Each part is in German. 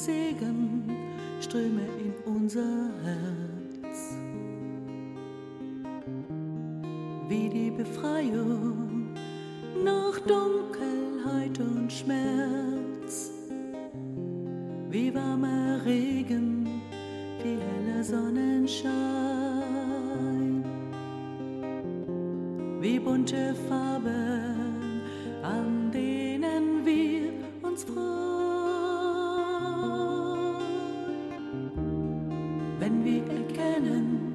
Segen ströme in unser Herz. Wie die Befreiung nach Dunkelheit und Schmerz. Wie warmer Regen, wie heller Sonnenschein. Wie bunte Farben, an denen wir uns freuen. Wenn wir erkennen,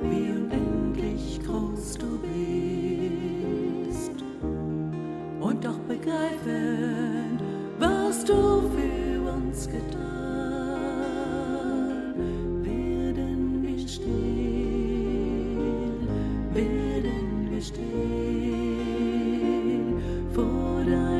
wie unendlich groß du bist. Und doch begreifen, was du für uns getan, werden wir still, werden wir still vor deinem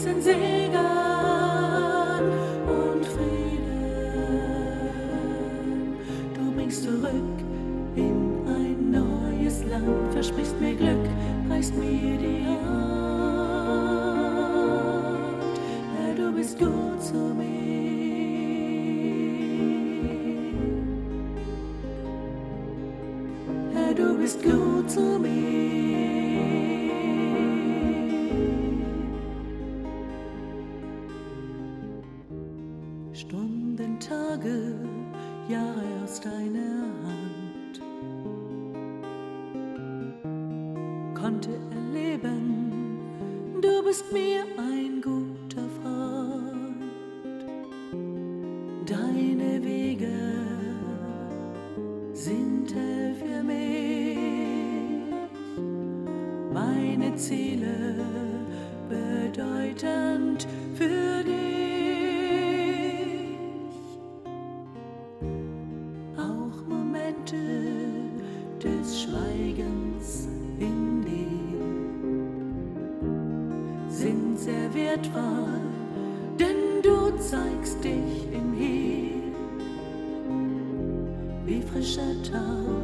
Segen und Frieden. Du bringst zurück in ein neues Land, versprichst mir Glück, reichst mir die Hand. Herr, du bist gut zu mir. Herr, du bist gut zu mir. Tage, Jahre aus deiner Hand konnte erleben, du bist mir ein guter Freund. Deine Wege sind hell für mich, meine Ziele bedeutend des Schweigens in dir sind sehr wertvoll, denn du zeigst dich im Hier wie frischer Tau,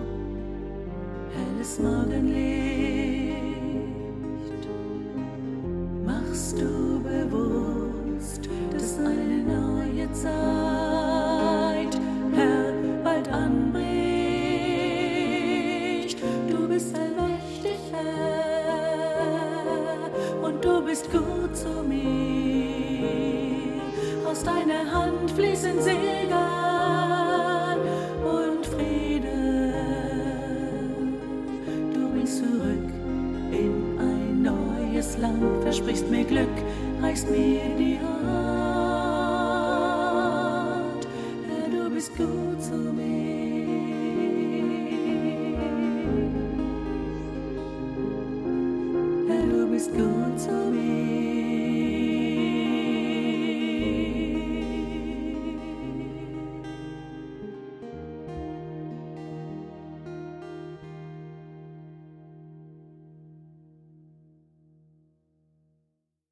helles Morgenlicht. Machst du bewusst, dass eine neue Zeit, bist gut zu mir. Aus deiner Hand fließen Segen und Frieden. Du bringst zurück in ein neues Land, versprichst mir Glück, reichst mir die Hand. Du bist gut zu mir.